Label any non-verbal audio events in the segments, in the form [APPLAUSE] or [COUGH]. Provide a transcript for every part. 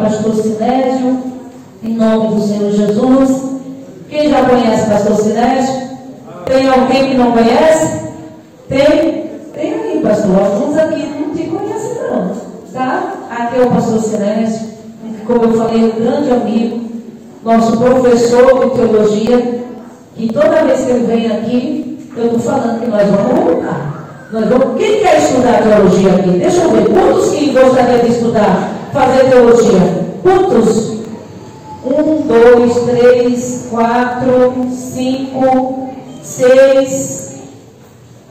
pastor Sinésio, em nome do Senhor Jesus. Quem já conhece pastor Sinésio? Tem alguém que não conhece? Tem? Tem aí, pastor. Alguns aqui não te conhecem, não. Tá? Aqui é o pastor Sinésio, como eu falei, um grande amigo, nosso professor de teologia, que toda vez que ele vem aqui, eu estou falando que nós vamos voltar. Nós vamos... Quem quer estudar teologia aqui? Deixa eu ver. Quantos que gostariam de estudar, fazer teologia? Quantos? Um, dois, três, quatro, cinco, seis,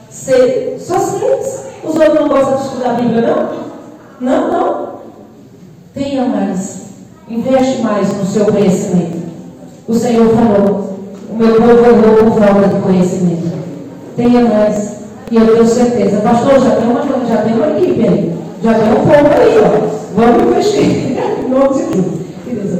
seis. Só seis. Os outros não gostam de estudar a Bíblia, não? Não, não. Tenha mais. Investe mais no seu conhecimento. O Senhor falou: o meu povo louco por falta de conhecimento. Tenha mais. E eu tenho certeza. Pastor, já tem uma, já tem uma equipe aí. Já tem um povo aí, ó. Vamos investir. [LAUGHS] em nome de Deus.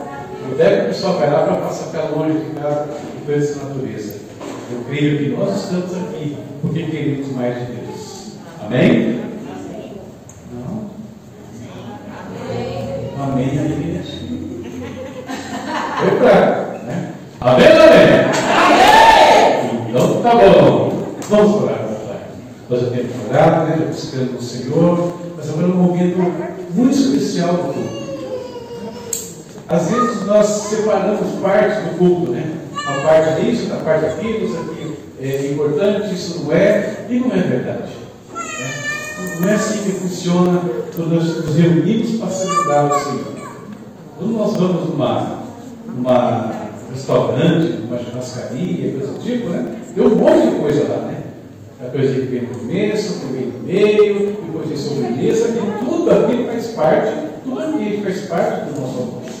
Eu é que o pessoal vai lá para passar pelo longe de casa e coisas dessa natureza? Eu creio que nós estamos aqui porque queremos mais de Deus. Amém? Não? Amém Amém, negativa. Foi claro, né? Amém amém? Amém! Então tá bom. Vamos orar, papai. Nós já temos orado, né? Já buscamos o Senhor. Mas agora é um momento muito especial para todos. Às vezes nós separamos partes do culto, né? A parte é isso, parte daquilo, aquilo, isso aqui é importante, isso não é, e não é verdade. Né? Não é assim que funciona quando nós nos reunimos para celebrar o Senhor. Quando nós vamos numa, numa restaurante, numa churrascaria, coisa do tipo, né? Tem um monte de coisa lá, né? A coisa que vem no começo, que vem no meio, depois tem sobremesa, que tudo aquilo faz parte do ambiente, faz parte do nosso almoço.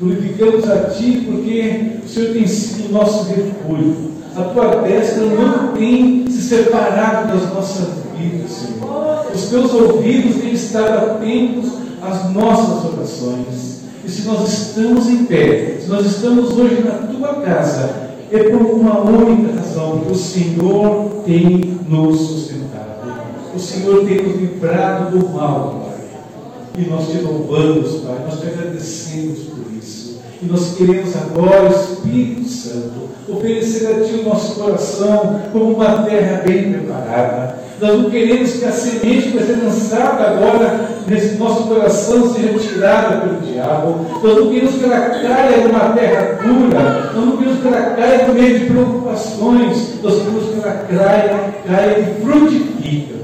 Glorificamos a Ti porque o Senhor tem sido o nosso refúgio. A Tua destra não tem se separado das nossas vidas, Senhor. Os Teus ouvidos têm estado atentos às nossas orações. E se nós estamos em pé, se nós estamos hoje na Tua casa, é por uma única razão, porque o Senhor tem nos sustentado. O Senhor tem nos livrado do mal, Pai. E nós te louvamos, Pai. Nós te agradecemos isso. E nós queremos agora, Espírito Santo, oferecer a Ti o nosso coração como uma terra bem preparada. Nós não queremos que a semente que vai ser lançada agora nesse nosso coração seja tirada pelo diabo. Nós não queremos que ela caia numa terra dura. Nós não queremos que ela caia no meio de preocupações. Nós queremos que ela caia, caia e frutifique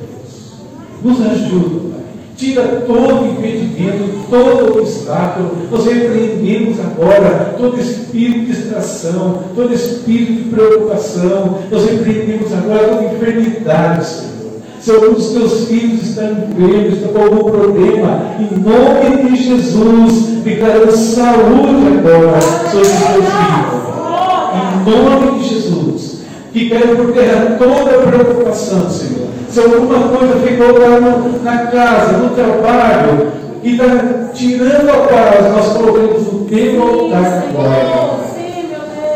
nos ajuda, Pai. Tira todo impedimento, todo obstáculo. Nós repreendemos agora todo espírito de distração, todo espírito de preocupação. Nós repreendemos agora toda enfermidade, Senhor. Se algum dos teus filhos está enfermo, está com algum problema, em nome de Jesus, declaramos saúde agora sobre os teus filhos. Em nome de Jesus, que caiu por terra toda a preocupação, Senhor. Se alguma coisa ficou lá no, na casa, no trabalho, e está tirando a paz, nós colocamos o teu altar agora.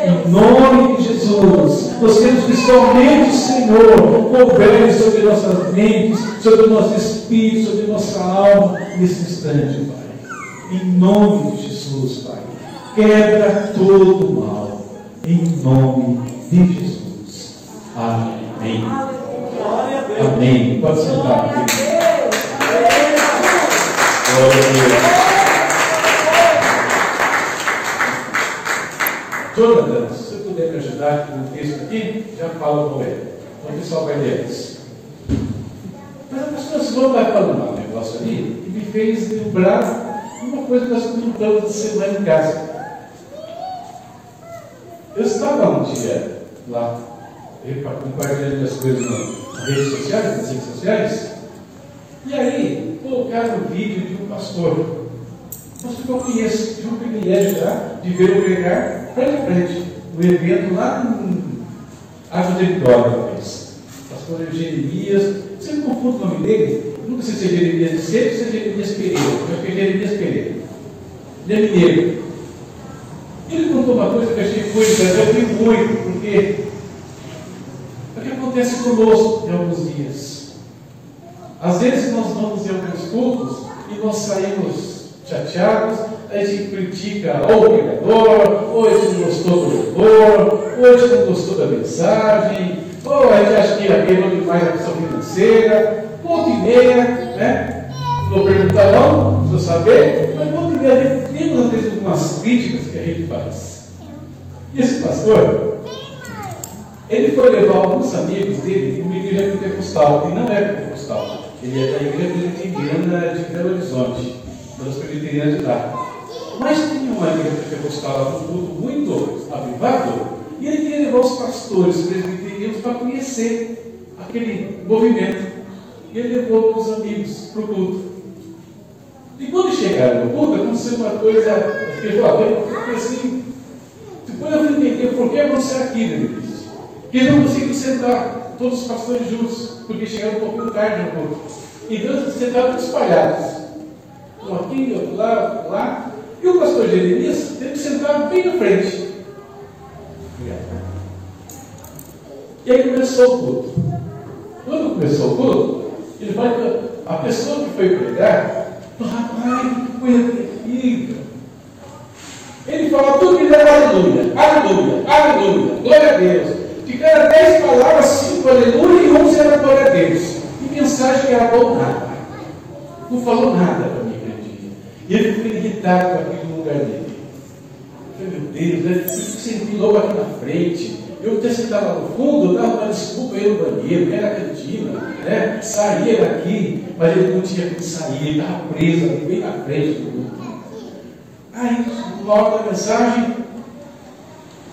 Em nome de Jesus, nós queremos que somente o Senhor governe sobre nossas mentes, sobre o nosso espírito, sobre nossa alma nesse instante, Pai. Em nome de Jesus, Pai. Quebra todo o mal. Em nome de Jesus. Amém. Amém. Pode sentar. Glória a Deus. Jonathan, se você puder me ajudar com o texto aqui, já falo com ele. Então o pessoal vai ler isso. Mas a pastora Simone vai falando um negócio ali e me fez lembrar uma coisa que nós comentamos de semana em casa. Eu estava um dia lá, compartilhando as coisas nas redes sociais, nas redes sociais, e aí colocaram um vídeo de um pastor. Um pastor que eu conheço, tive o privilégio já de ver o pregar frente a frente, no evento lá em Água de Vitória, fez. Pastor Jeremias, sempre confundo o nome dele, nunca sei se é Jeremias de Cedo ou se é Jeremias Pereira, eu que é Jeremias Pereira. Ele é mineiro. Ele contou uma coisa que eu achei coisa, eu vi muito, porque o que acontece conosco em alguns dias. Às vezes nós vamos em alguns cultos e nós saímos chateados, a gente critica ou o pregador, ou gente não gostou do louvor, ou gente não gostou da mensagem, ou a gente acha que apelou demais a questão financeira, volta e meia, né? Não vou perguntar não, precisa saber, mas volta e meia temos às vezes algumas críticas que a gente faz. E esse pastor, ele foi levar alguns amigos dele uma igreja pentecostal, e não é pentecostal. Ele é da igreja presbiteriana de Belo Horizonte, das presbiterianas de lá. Mas tinha uma igreja pentecostal lá um culto muito avivado, e ele queria levar os pastores presbiterianos para conhecer aquele movimento. E ele levou os amigos para o culto. E quando chegaram no culto, aconteceu uma coisa, eu assim, depois eu fui entender por que você aqui, ele disse. Que não conseguiu sentar todos os pastores juntos, porque chegaram um pouquinho tarde no culto. Então eles sentaram espalhados. Um aqui, outro lá, outro lá. E o pastor Jeremias teve que sentar bem na frente. E aí começou o culto. Quando começou o culto, ele vai a pessoa que foi pregar, rapaz, que coisa terrível. Ele fala tudo que dá aleluia, aleluia, aleluia, glória a Deus. De cada dez palavras, cinco aleluia e onze era glória a Deus. E mensagem que era bom nada. Não falou nada para mim aquele dia. E ele ficou irritado com aquilo no lugar dele. Eu falei, meu Deus, eu senti logo aqui na frente. Eu até sentado lá no fundo, eu dava uma desculpa aí no banheiro, era cantina, né? saía daqui, mas ele não tinha como sair, ele estava preso ali, bem na frente do grupo. Aí, hora da mensagem,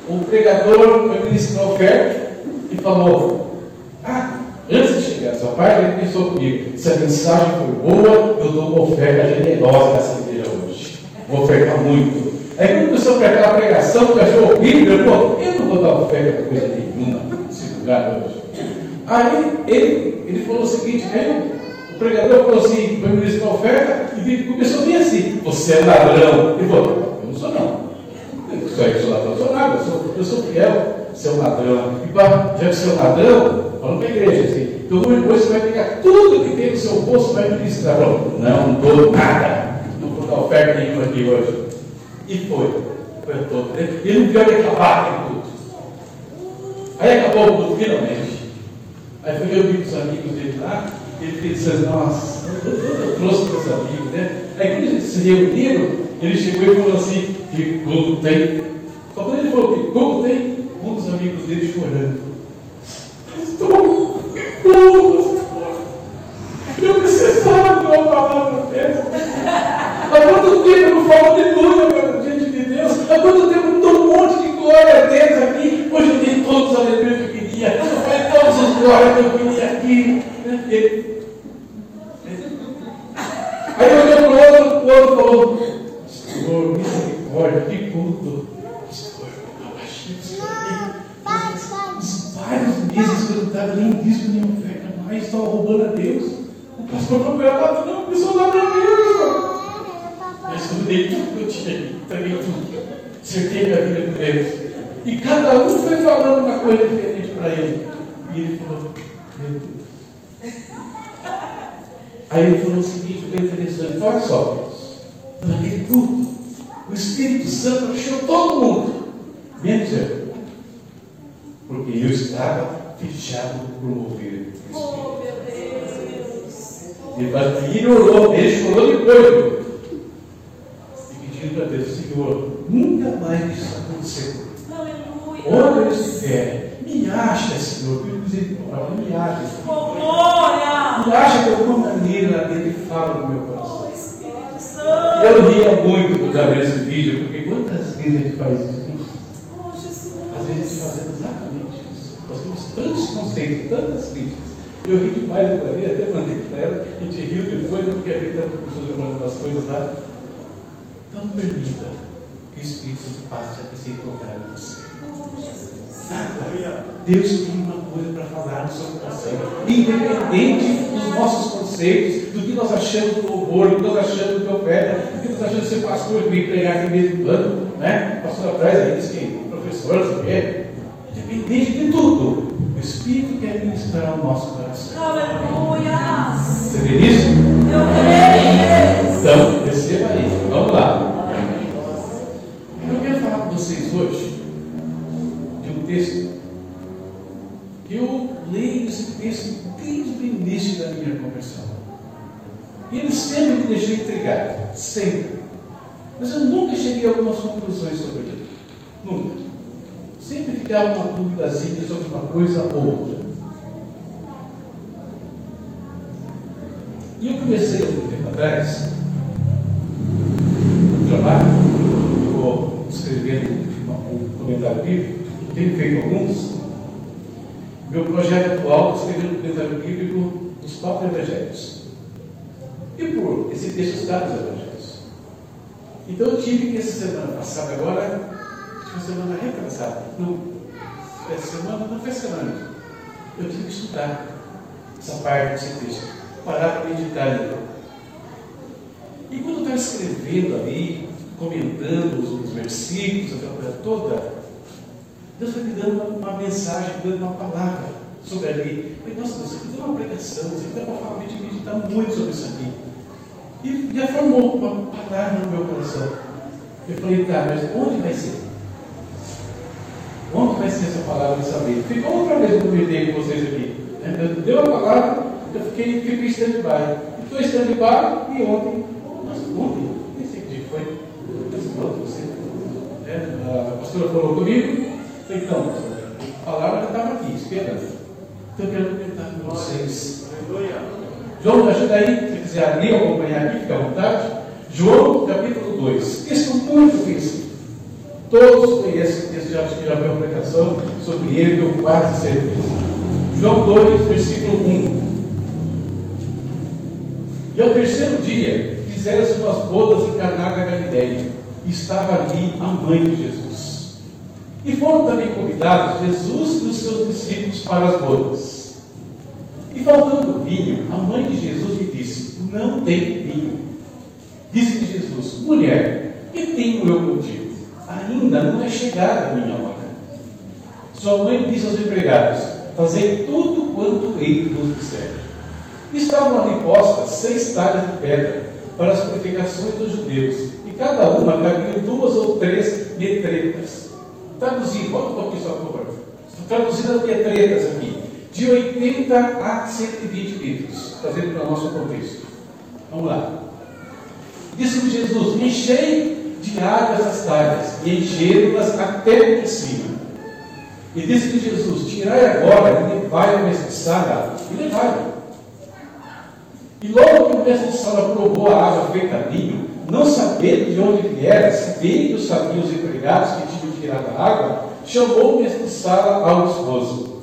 o pregador foi ministrar a oferta e falou: Ah, antes de chegar essa parte, ele pensou comigo: se a mensagem foi boa, eu dou uma oferta generosa nessa igreja hoje. Vou ofertar muito. Aí quando começou para aquela pregação, que achou horrível, ele falou, eu não vou dar oferta para coisa nenhuma nesse lugar hoje. Aí ele, ele falou o seguinte, aí o pregador falou assim, foi ministrar a oferta, e começou a vir assim, você é ladrão. Ele falou, eu não sou não. Eu sou, eu sou ladrão, eu sou nada, eu sou, fiel, é um ladrão. E já que você é um ladrão, falando para a igreja assim, então depois você vai pegar tudo que tem no seu bolso e vai ministrar. Falou, não, não dou nada, não vou dar oferta nenhuma aqui hoje. E foi. Foi todo. Ele não queria acabar aquele culto. Aí acabou o culto finalmente. Aí foi eu vi com os amigos dele lá, ele disse assim, nossa, eu trouxe para os amigos, né? Aí quando eles se reuniram, ele chegou e falou assim, que culto tem? Dele chorando. Estou culto, eu precisava de uma palavra dessa. Há quanto tempo eu falo de aleluia diante de Deus? Há quanto tempo eu dou um monte de glória a Deus aqui? Hoje eu tenho todos os aleluia que eu queria. Eu todos os glórias que eu queria aqui. Ele... Aí eu olhei para o outro, o outro falou, Senhor, misericórdia, que culto. Senhor, abaixei isso aqui. Além disso, nem oferta mais, estava roubando a Deus. O pastor foi para não, a dar para Deus. Mas quando dei tudo que eu tinha, entreguei tudo. Certei minha vida com Deus. E cada um foi falando uma coisa diferente para ele. E ele falou, meu Deus. Aí ele falou o seguinte, bem interessante, olha só, naquele culto, o Espírito Santo encheu todo mundo, menos eu. Porque eu estava fechado por mover o Oh, meu Deus. Ele, ele orou, ele chorou depois. E pedindo para Deus, Senhor, nunca mais isso acontecer. Aleluia. Onde eu estiver, me acha, Senhor, por misericórdia, me acha. Oh, glória. Me acha de alguma maneira lá dentro e fala no meu coração. Oh, Espírito E Santo. eu ria muito por causa desse vídeo, porque quantas vezes a gente faz isso? Oh, Jesus. Às vezes fazemos exatamente isso. Nós temos tantos conceitos, tantas críticas. Eu ri demais do Maria, até mandei para ela, a gente riu depois, não quer ver tantas pessoas lembrando das coisas lá. Então permita que o Espírito passe a se encontrar em você. Nada. Deus tem uma coisa para falar no seu coração. Independente dos nossos conceitos, do que nós achamos do louvor, do que nós achamos do oferta, do que nós achamos de ser pastor que vem pregar aqui mesmo plano, né? Pastor atrás aí disse que professor, sabe? Independente de tudo, o Espírito quer ministrar ao nosso coração. Aleluia. Você vê isso? Eu creio. Então, receba aí. Vamos lá. Eu quero falar com vocês hoje de um texto que eu leio esse texto desde o início da minha conversão. E ele sempre me deixou intrigado, sempre. Mas eu nunca cheguei a algumas conclusões sobre ele. Nunca. Sempre ficava uma dúvidazinha sobre uma coisa ou outra. E eu comecei um tempo atrás um trabalho, estou escrevendo um comentário bíblico, tenho feito alguns. Meu projeto atual é escrever um comentário bíblico dos quatro evangelhos. E por esse texto está nos evangelhos. Então eu tive que essa semana passada agora, foi semana retrasada, não, essa semana, não foi semana, eu tive que estudar essa parte desse texto, parar para meditar nele. E quando eu estava escrevendo ali, comentando os, os versículos, aquela coisa toda, Deus foi me dando uma, uma mensagem, me dando uma palavra sobre ali. Eu falei, nossa, Deus, aqui é uma pregação, isso aqui dá para falar, gente meditar muito sobre isso aqui. E já formou uma palavra no meu coração. Eu falei, tá, mas onde vai ser? Vai ser essa palavra de saber? Ficou outra vez que eu comentei com vocês aqui. Eu deu a palavra, eu fiquei, fiquei stand-by. Estou stand-by e ontem, nossa, ontem, nem sei que dia foi. Você. É, a pastora falou comigo, então, pastora, a palavra estava aqui, esperando. Então eu quero comentar com vocês. João, me ajuda aí, se quiser abrir ou acompanhar aqui, fica à vontade. João, capítulo 2. Texto muito conhecido. Todos conhecem o texto, que já viu a pregação sobre ele, eu quase certeza. João 2, versículo 1. E ao terceiro dia, fizeram-se umas bodas em Caná da Galileia. E estava ali a mãe de Jesus. E foram também convidados Jesus e os seus discípulos para as bodas. E faltando vinho, a mãe de Jesus lhe disse: Não tem vinho. Disse-lhe Jesus: Mulher, que tenho eu contigo? Ainda não é chegada a minha hora. Sua mãe disse aos empregados: Fazei tudo quanto ele vos disser. Estavam ali postas seis talhas de pedra para as purificações dos judeus, e cada uma cabia duas ou três metretas. Traduzindo, volta um pouquinho só, por favor. Traduzindo as metretas aqui de 80 a 120 litros, trazendo para o nosso contexto. Vamos lá. Disse-me Jesus: Enchei água essas talhas, e encheram-nas até por cima. E disse-lhe Jesus: Tirai agora e levai ao mestre sala, e levai. E logo que o mestre sala provou a água feita vinho, não sabendo de onde viera, se bem que os sabiam os empregados que tinham tirado a água, chamou o mestre sala ao esposo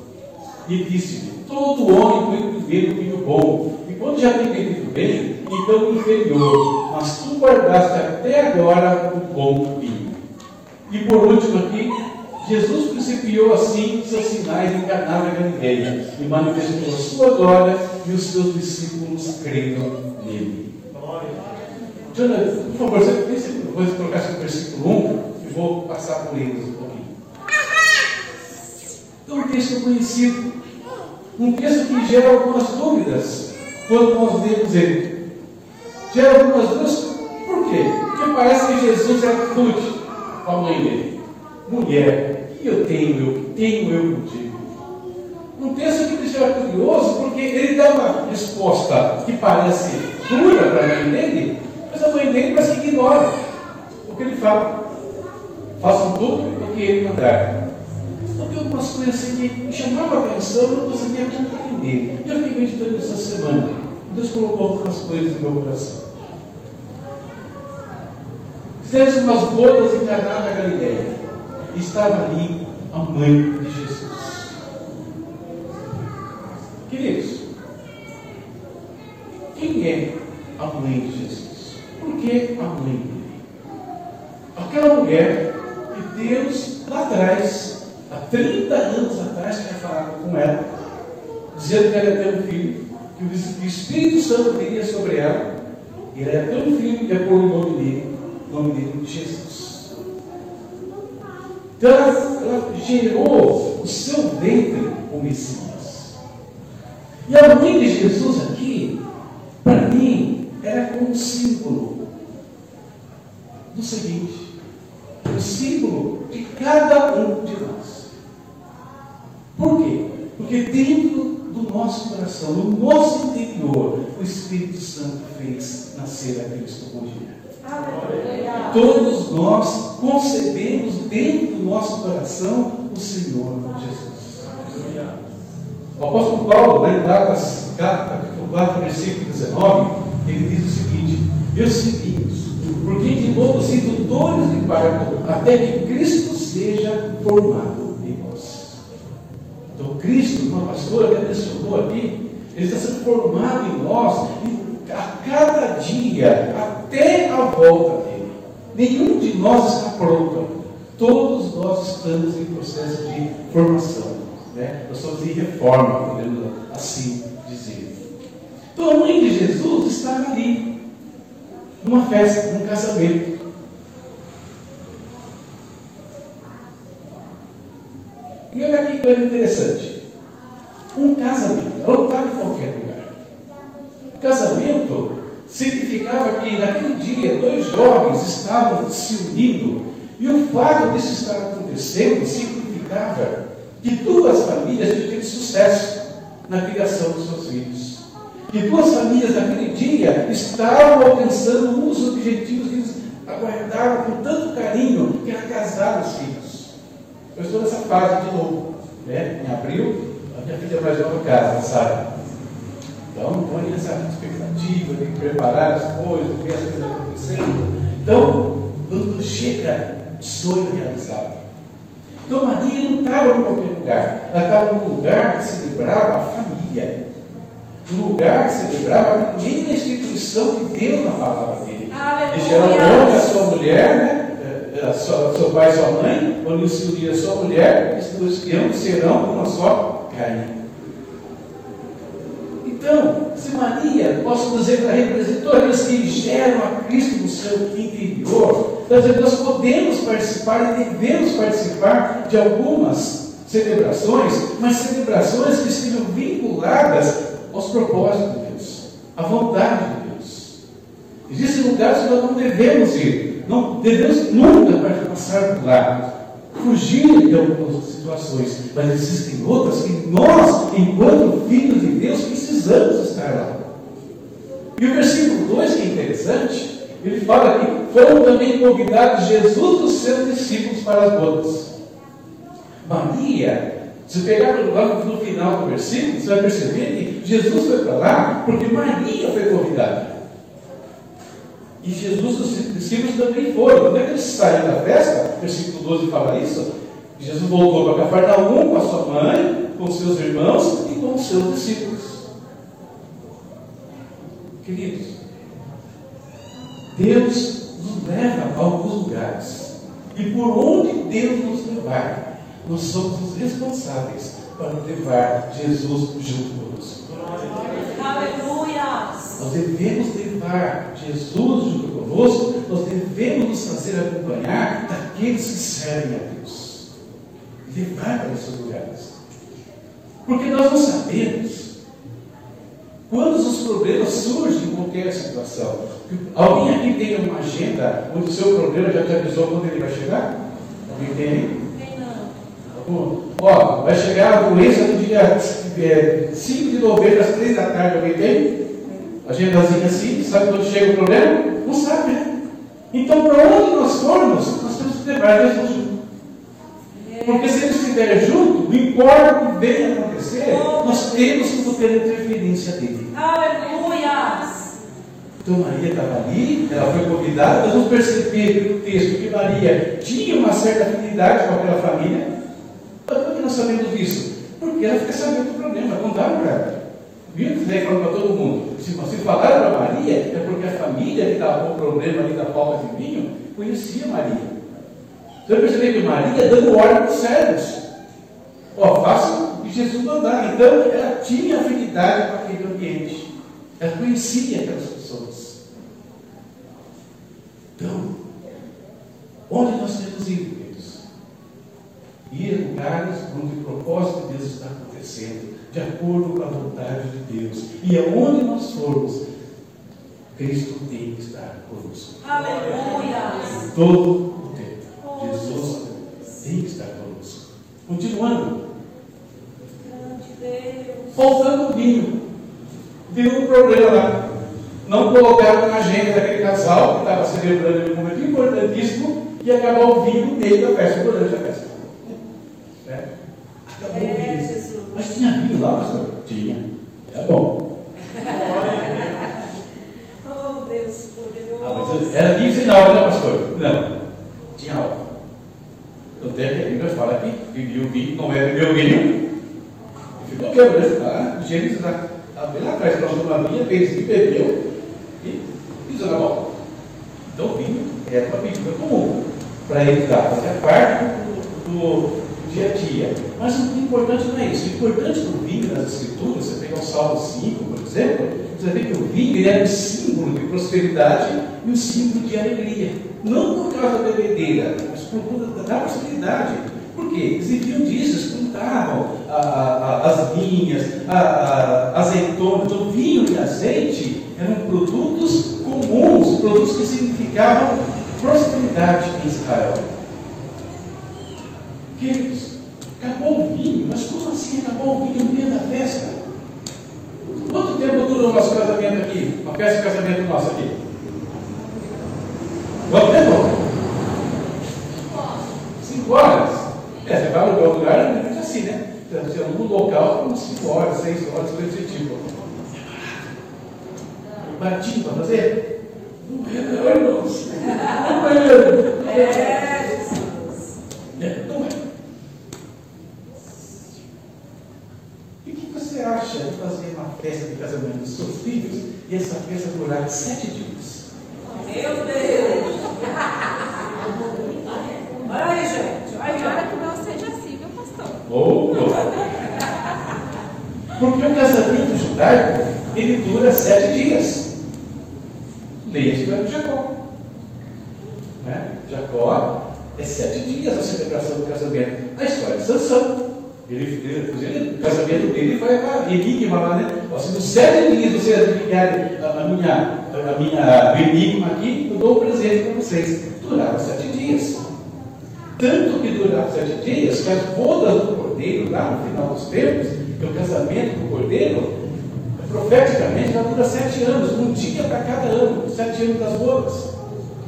e disse-lhe: Todo homem que o vinho bom, e quando já tem bebido bem, então o inferior, mas tu guardaste até agora o bom vinho. E por último aqui, Jesus principiou assim seus sinais em Caná da Galileia e manifestou a sua glória e os seus discípulos creram nele. Jonathan, por favor, você depois colocar esse versículo 1 e vou passar por eles um pouquinho. Então, um texto conhecido, um texto que gera algumas dúvidas quando nós lemos ele. Gera algumas dúvidas, por quê? Porque parece que Jesus era rude com a mãe dele. Mulher, eu tenho eu, tenho eu contigo. Um texto que deixa curioso, porque ele dá uma resposta que parece dura para a mãe dele, mas a mãe dele parece que ignora o que ele fala. Façam tudo o que ele mandar. Então tem algumas coisas assim que me chamavam a atenção eu não conseguia compreender. E eu fiquei meditando essa semana. Deus colocou algumas coisas no meu coração. Fizemos umas bodas em Caná da Galileia. Estava ali a mãe de Jesus. Queridos, quem é a mãe de Jesus? Por que a mãe dele? Aquela mulher que Deus lá atrás, há 30 anos atrás, tinha falado com ela, dizendo que ela ia ter um filho, que o Espírito Santo viria sobre ela, e ela ia ter um filho que ia pôr o nome dele, o nome dele Jesus. Então ela, ela gerou o seu ventre o Messias. E a mãe de Jesus aqui, para mim, era como um símbolo do seguinte: o símbolo de cada um de nós. Por quê? Porque dentro do nosso coração, no nosso interior, o Espírito Santo fez nascer a Cristo com dia. Todos nós concebemos dentro do nosso coração o Senhor Jesus. O apóstolo Paulo, lá em Gálatas, capítulo 4, versículo 19, ele diz o seguinte: Meus filhinhos, porque de novo sinto dores de parto, até que Cristo seja formado em vós. Então, Cristo, como a pastora até mencionou aqui, ele está sendo formado em nós a cada dia, até a volta dele. Nenhum de nós está pronto. Todos nós estamos em processo de formação. Né? Nós estamos em reforma, podemos assim dizer. Então a mãe de Jesus estava ali, numa festa, num casamento. E olha aqui que coisa interessante. Um casamento, ela não estava em qualquer lugar. Casamento significava que naquele dia dois jovens estavam se unindo, e o fato disso estar acontecendo significava tido sucesso na criação dos seus filhos. Que duas famílias naquele dia estavam alcançando os objetivos que eles aguardavam com tanto carinho, que era casar os filhos. Eu estou nessa fase de novo. Né? Em abril, a minha filha mais nova casa, sabe? Então, estou nessa expectativa, tem que preparar as coisas, ver as coisas acontecendo. Então, quando chega, sonho realizado. Então Maria não estava em qualquer lugar, ela estava num lugar que celebrava a família, num lugar que celebrava a primeira instituição que Deus na palavra dele. Ele gerou nome a sua mulher, né? A sua, seu pai e sua mãe, quando se unir a sua mulher, esses dois serão uma só carne. Então, se Maria, posso dizer que ela representou aqueles que geram a Cristo no seu interior, então, nós podemos participar e devemos participar de algumas celebrações, mas celebrações que estejam vinculadas aos propósitos de Deus, à vontade de Deus. Existem lugares que nós não devemos ir, não devemos nunca passar por lá, fugir de algumas situações, mas existem outras que nós, enquanto filhos de Deus, precisamos estar lá. E o versículo 2, que é interessante, ele fala que foram também convidados Jesus e os seus discípulos para as bodas. Maria, se pegar lá no final do versículo, você vai perceber que Jesus foi para lá porque Maria foi convidada. E Jesus e os discípulos também foram. Quando é que eles saíram da festa, versículo 12 fala isso, Jesus voltou para Cafarnaum com a sua mãe, com seus irmãos e com os seus discípulos. Queridos, Deus nos leva a alguns lugares. E por onde Deus nos levar, nós somos os responsáveis para levar Jesus junto conosco. Nós devemos levar Jesus junto conosco, nós devemos nos fazer acompanhar daqueles que servem a Deus. Levar para esses lugares. Porque nós não sabemos quando os problemas surgem em qualquer situação. Alguém aqui tem uma agenda onde o seu problema já te avisou quando ele vai chegar? Alguém tem? Ó, Ó, vai chegar a doença no dia é, 5 de novembro, às 3 da tarde, alguém tem? Agendazinha assim, sabe quando chega o problema? Não sabe, né? Então, para onde nós formos, nós temos que levar Jesus junto. Porque se ele estiver junto, não importa o que venha acontecer, nós temos que ter interferência dele. Aleluia. Então Maria estava ali, ela foi convidada, nós vamos perceber pelo texto que Maria tinha uma certa afinidade com aquela família. Por que nós sabemos disso? Porque ela fica sabendo do problema, contaram para ela. Viu que falando para todo mundo? Se vocês falaram para Maria, é porque a família que estava com o problema ali da falta de vinho conhecia Maria. Você vai perceber que Maria dando ordem para os servos. Ó, o que Jesus mandar. Então, ela tinha afinidade com aquele ambiente. Ela conhecia aquelas pessoas. Então, onde nós temos ido, queridos? Ir a lugares onde o propósito de Deus está acontecendo, de acordo com a vontade de Deus. E aonde nós formos, Cristo tem que estar conosco. Aleluia. Todo o tempo. Jesus tem que estar conosco. Continuando. Faltando vinho. Deu um problema lá. Não colocaram na agenda daquele casal que estava celebrando um momento importantíssimo e acabar o vinho no meio da festa, durante a festa. Certo? Acabou o É, vinho. Jesus. Mas tinha vinho lá, pastor? Tinha. É bom. Oh, Deus Ah, poderoso. mas era vinho sem álcool, né, pastor? Não. Tinha álcool. Tanto é que a Bíblia fala que bebi o vinho, não é beber o vinho. E ficou né? Ah, Gênesis lá, lá bem lá atrás, nós uma vinha, fez e bebeu e pisou na bola. Então o vinho é uma bebida comum para ele dar, fazer parte do, do dia a dia. Mas o importante não é isso. O importante do vinho nas escrituras, você pegar o Salmo 5, por exemplo, você vê que o vinho era um símbolo de prosperidade e um símbolo de alegria. Não por causa da bebedeira, mas por conta da prosperidade. Por quê? Eles viviam disso, plantavam as vinhas, azeitonas, o vinho e azeite eram produtos comuns, produtos que significavam prosperidade em Israel. Queridos, acabou o vinho, mas como assim acabou o vinho no meio da festa? Quanto tempo durou o nosso casamento aqui? Uma festa de casamento nossa aqui? Quanto tempo? Cinco horas? É, você vai alugar um lugar, é assim, né? Então, Você um local com cinco horas, seis horas, coisa desse tipo. É baratinho para fazer? Não é, não, irmãos. Não é. É, Jesus. É, não é. E o que você acha de fazer uma festa de casamento dos seus filhos e essa sete dias? Meu Deus. Olha aí, gente. Olha que não seja assim, viu, pastor? Ou Porque o casamento judaico, ele dura sete dias. Leia a história de Jacó. Né? Jacó é sete dias a celebração do casamento. A história de Sansão. Ele, ele, o casamento dele foi uma enigma lá, né? Nos sete dias vocês adivinharem a, a minha, minha enigma aqui, eu dou um presente para vocês. Duraram sete dias. Tanto que duraram sete dias que as bodas do cordeiro, lá no final dos tempos, que é o casamento do cordeiro, profeticamente ela dura sete anos, um dia para cada ano, sete anos das bodas,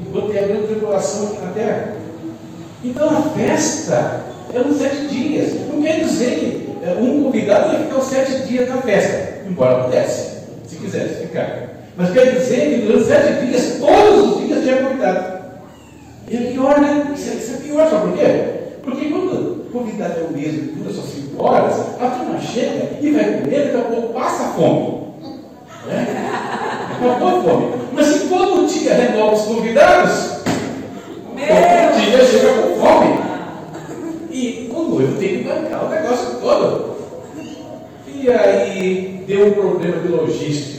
enquanto tem a grande tribulação aqui na terra. Então a festa eram sete dias. Não quer dizer que é, um convidado ia ficar os sete dias na festa, embora pudesse, se quisesse ficar. Mas quer dizer que durante sete dias, todos os dias, tinha convidado. E é pior, né? Isso é, isso é pior, sabe por quê? Porque quando o convidado é o mesmo e dura só cinco horas, a turma chega e vai comer, daqui a pouco passa fome. Né? É passa a fome. Mas se todo dia renova os convidados, todo dia chega com fome. E o noivo tem que bancar o negócio todo. E aí deu um problema de logística.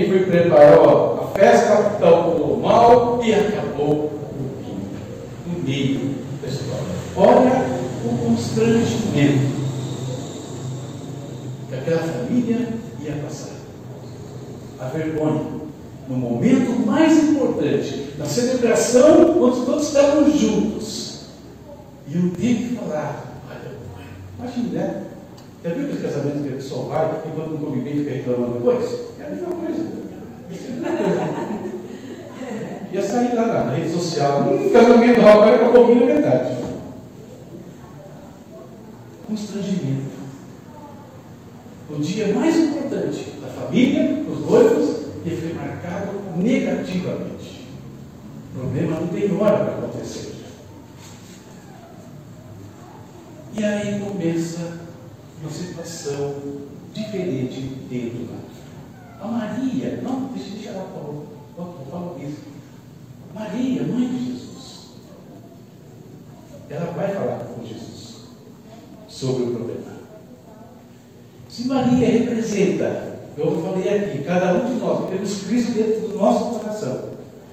Quem foi preparou a festa calculou mal e acabou no meio da história. Olha o constrangimento que aquela família ia passar. A vergonha. No momento mais importante, na celebração, onde todos estavam juntos. E eu tenho que falar, olha, imagina, né? Já viu aquele casamento que a pessoa vai e quando não come bem fica reclamando depois? É a mesma coisa. Ia sair lá na rede social, um casamento do rapaz com a pouquinho na metade. Constrangimento. O dia mais importante da família, dos noivos, ele foi marcado negativamente. O problema não tem hora para acontecer. E aí começa uma situação diferente dentro lá. A Maria, não, deixa, deixa ela falar, fala isso. Maria, mãe de Jesus, ela vai falar com Jesus sobre o problema. Se Maria representa, eu falei aqui, cada um de nós temos Cristo dentro do nosso coração.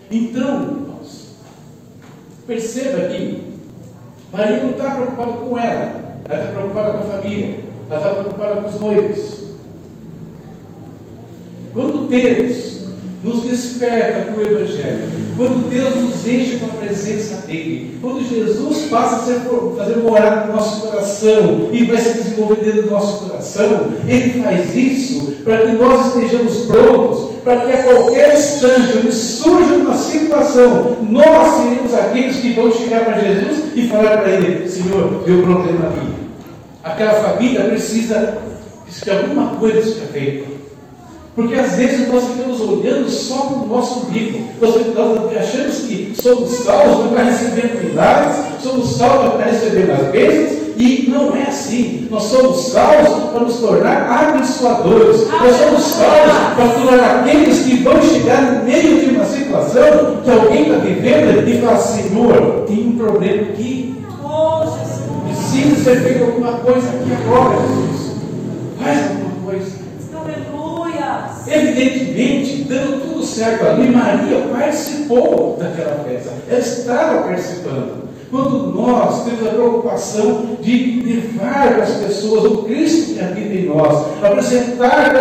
Então, irmãos, perceba que Maria não está preocupada com ela, ela está preocupada com a família, está preocupada com os noivos. Quando Deus nos desperta para o Evangelho, quando Deus nos enche com a presença dEle, quando Jesus passa a ser, fazer morar no nosso coração e vai se desenvolver dentro do nosso coração, Ele faz isso para que nós estejamos prontos, para que a qualquer instante onde surja uma situação, nós seremos aqueles que vão chegar para Jesus e falar para Ele: Senhor, deu problema aqui. Aquela família precisa de alguma coisa seja feita. Porque às vezes nós ficamos olhando só para o nosso umbigo. Nós, nós achamos que somos salvos para receber milagres, somos salvos para receber as bênçãos, e não é assim. Nós somos salvos para nos tornar abençoadores. Nós somos salvos para tornar aqueles que vão chegar no meio de uma situação que alguém está vivendo e fala, Senhor, tem um problema aqui. Oh, Jesus. Precisa ser feito alguma coisa aqui agora, Jesus. Faz alguma coisa. Aleluia. Evidentemente, dando tudo certo ali, Maria participou daquela festa. Ela estava participando. Quando nós temos a preocupação de levar as pessoas o Cristo que habita em nós, apresentar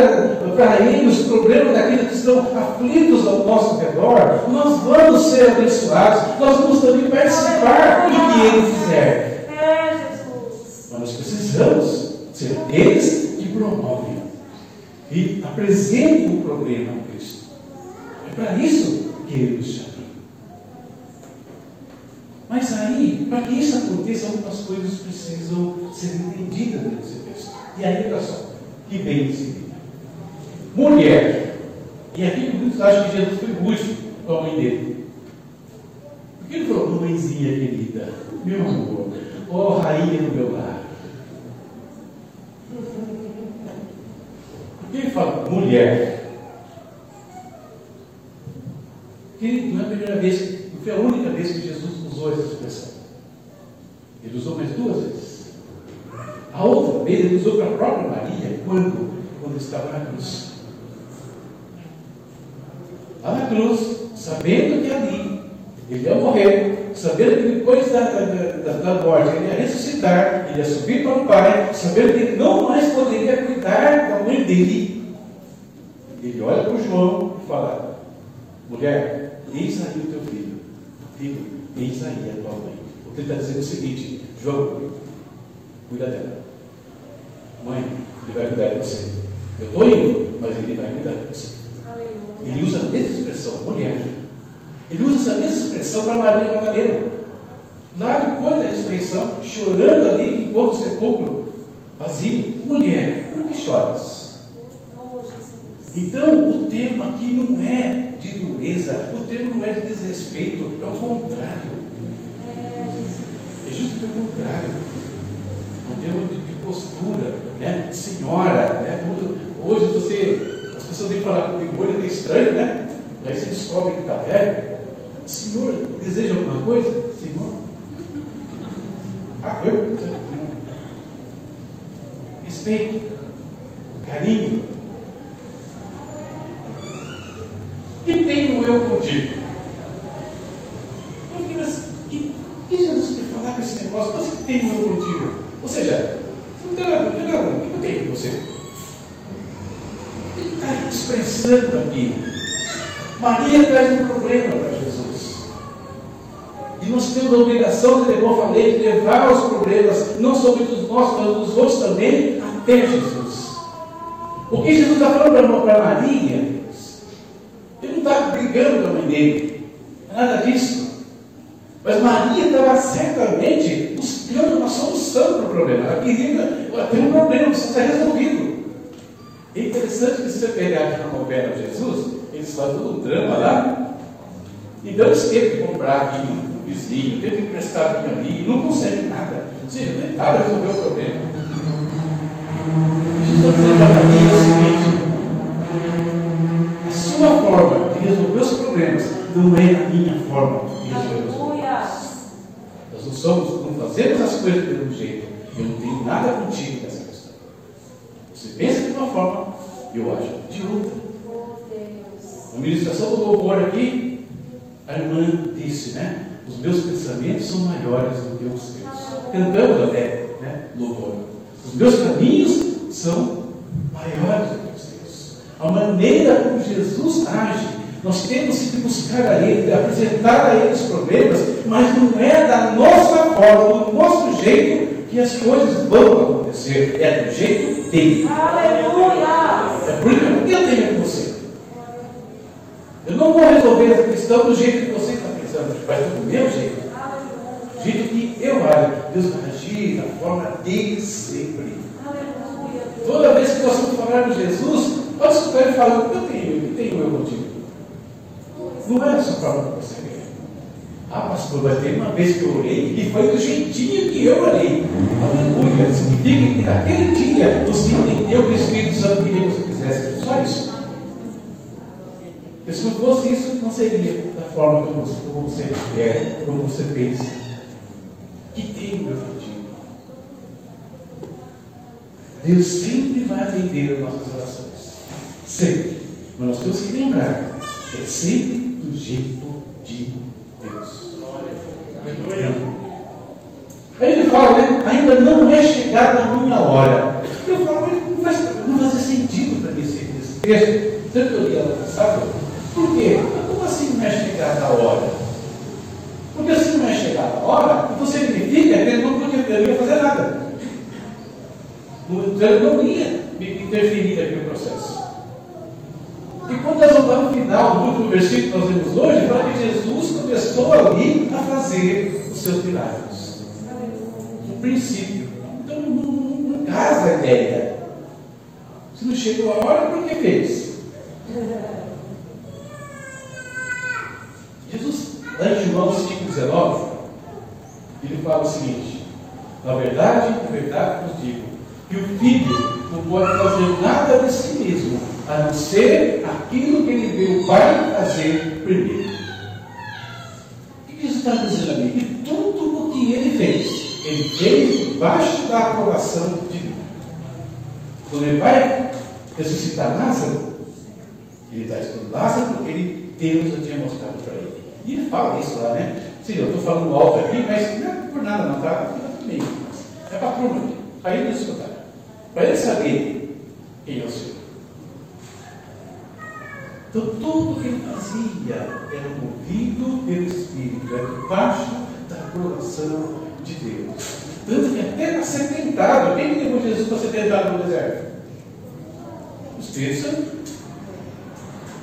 para eles os problemas daqueles que estão aflitos ao nosso redor, nós vamos ser abençoados, nós vamos também participar do que Ele fizer. É, Jesus. Mas nós precisamos ser eles que promovem e apresentem o problema ao Cristo. É para isso que Ele nos chama. Mas aí, para que isso aconteça, algumas coisas precisam ser entendidas nesse texto. E aí, olha só, que vem em seguida. Mulher. E aqui muitos acham que Jesus foi rude com a mãe dele. Por que ele falou, mãezinha querida, meu amor, ó oh, rainha do meu lar? Por que ele fala mulher? Querido, não é a primeira vez, não foi a única vez que Jesus usou essa expressão. Ele usou mais duas vezes. A outra vez ele usou para a própria Maria, quando? Quando estava na cruz. Lá na cruz, sabendo que ali ele ia morrer, sabendo que depois da, da, da, morte ele ia ressuscitar, ele ia subir para o Pai, sabendo que ele não mais poderia cuidar da mãe dele. Ele olha para o João e fala: Mulher, eis aí o teu filho. Filho, eis aí a tua mãe. O que ele está dizendo é o seguinte: João, cuida dela. Mãe, ele vai cuidar de você. Eu estou indo, mas ele vai cuidar de você. Ele usa a mesma expressão, mulher. Ele usa essa mesma expressão para Maria Madalena. Lá depois da ressurreição, chorando ali enquanto o sepulcro vazio. Mulher, por que choras? Então, o tema aqui não é de dureza, o tema não é de desrespeito, é o contrário. É, justo pelo contrário. É um tema de, postura, né? senhora. Né? Hoje você, as pessoas vêm falar comigo, olho é estranho, né? Aí você descobre que está velho. Senhor, deseja alguma coisa? Senhor. Ah, eu? Respeito. Contigo. Eu mas o que, que Jesus quer falar com esse negócio? Você tem o eu contigo? Ou seja, não tem nada, não o que eu tenho com você? Ele está expressando aqui. Maria traz um problema para Jesus. E nós temos a obrigação, como eu falei, de levar os problemas, não somente dos nossos, mas dos outros também, até Jesus. O que Jesus está falando para Maria, com a mãe dele, nada disso. Mas Maria estava certamente buscando uma solução para o problema. Ela queria, tem um problema, precisa ser resolvido. É interessante que se você pegar aqui na novela de Jesus, eles fazem um drama lá. Então eles teve que comprar vinho no vizinho, teve que emprestar vinho ali, e não consegue nada. Ou seja, não é resolver o problema. Jesus dizendo resolver os problemas não é a minha forma de resolver os problemas. Aleluia. Nós não somos, não fazemos as coisas do mesmo jeito. Eu não tenho nada contigo nessa questão. Você pensa de uma forma, eu acho de outra. Oh. Na ministração do louvor aqui, a irmã disse, né? Os meus pensamentos são maiores do que os teus. Cantamos até, né? Louvor. Os meus caminhos são maiores do que os teus. A maneira como Jesus age, nós temos que buscar a Ele, apresentar a Ele os problemas, mas não é da nossa forma, do nosso jeito que as coisas vão acontecer. É do jeito dele. Aleluia. É por isso que eu tenho com você. Eu não vou resolver essa questão do jeito que você está pensando, mas do meu jeito. Do jeito que eu ajo. Deus vai agir da forma dele sempre. Aleluia. Toda vez que nós vamos falar de Jesus, pode escutar ele falando, eu tenho, eu tenho eu contigo. Não é dessa forma que você quer. Ah, pastor, mas tem uma vez que eu orei e foi do jeitinho que eu orei. Aleluia. Significa que naquele dia você entendeu que o Espírito Santo queria que você fizesse. Só isso. Porque se não fosse isso, não seria da forma como você, como você quer, como você pensa. Que tem meu contigo. Deus sempre vai atender as nossas orações. Sempre. Mas nós temos que lembrar que é sempre do jeito de Deus. Aí ele fala, né? Ainda não é chegada a minha hora. Eu falo, mas não faz, não faz sentido para mim esse, esse texto. Ano passado. Por quê? Como assim não é chegada a hora? Porque se não é chegada a hora, então significa que ele não poderia fazer nada. Então ele não ia interferir naquele processo. E quando nós vamos lá no final do último versículo que nós vemos hoje, fala que Jesus começou ali a fazer os seus milagres. No princípio. Então não, não, não casa a ideia. Se não chegou a hora, por que fez? Jesus, lá em João 5,19, ele fala o seguinte: Na verdade, na verdade vos digo, que o filho não pode fazer nada de si mesmo, a não ser aquilo que ele vê o Pai fazer primeiro. O que Jesus está dizendo ali? Que tudo o que ele fez, ele fez debaixo da aprovação de Deus. Quando ele vai ressuscitar Lázaro, ele está dizendo Lázaro porque ele, Deus já tinha mostrado para ele. E ele fala isso lá, né? Sim, eu estou falando alto aqui, mas não é por nada não, tá? Fica. É para a turma para ele escutar. Para ele saber quem é o Senhor. Então, tudo que ele fazia era movido pelo Espírito, era debaixo da aprovação de Deus. Tanto que até para ser tentado, quem que levou Jesus para ser tentado no deserto? O Santo.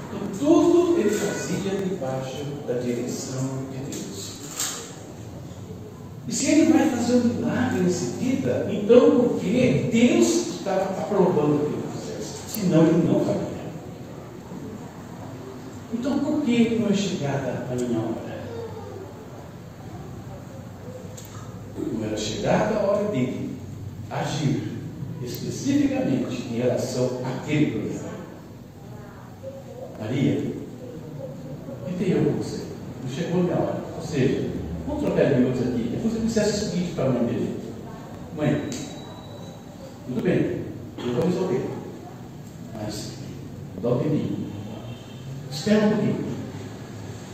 Então, tudo ele fazia debaixo da direção de Deus. E se ele vai fazer um milagre em seguida, então porque Deus estava aprovando que ele fizesse. Senão ele não faria. Então por que não é chegada a minha hora? Não era chegada a hora dele agir especificamente em relação àquele problema. Maria, o que tem eu com você? Não chegou a minha hora. Ou seja, vamos trocar de minutos aqui. É você dissesse o seguinte para a mãe dele: Mãe, tudo bem, eu vou resolver. Mas dá um tempinho. Espera um pouquinho.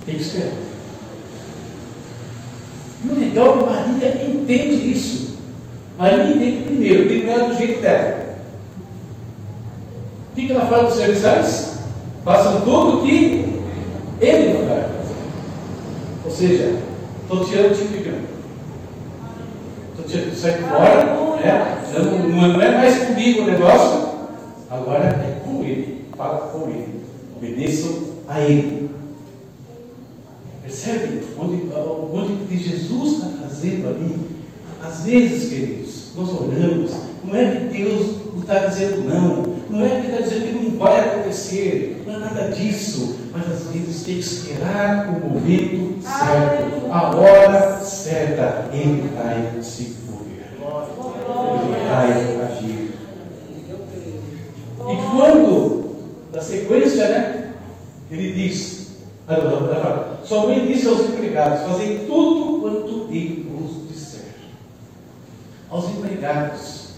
esperando. E o legal é que Maria entende isso. Maria entende primeiro, tem ela do jeito dela. O que, que ela fala para os serviçais? Façam tudo o que ele mandar. Ou seja, estou tirando o grana. Estou tirando, sai fora. Né? Não, não é mais comigo o negócio, agora é com ele. Fala com ele. Obedeçam a ele. Percebe onde, onde Jesus está fazendo ali? Às vezes, queridos, nós oramos, não é que Deus está dizendo não, não é que está dizendo que não vai acontecer, não é nada disso, mas às vezes tem que esperar o momento certo, a hora certa, Ele vai se mover, Ele vai agir. E quando, na sequência, né, ele diz, somente disse aos empregados, fazei tudo quanto ele vos disser. Aos empregados,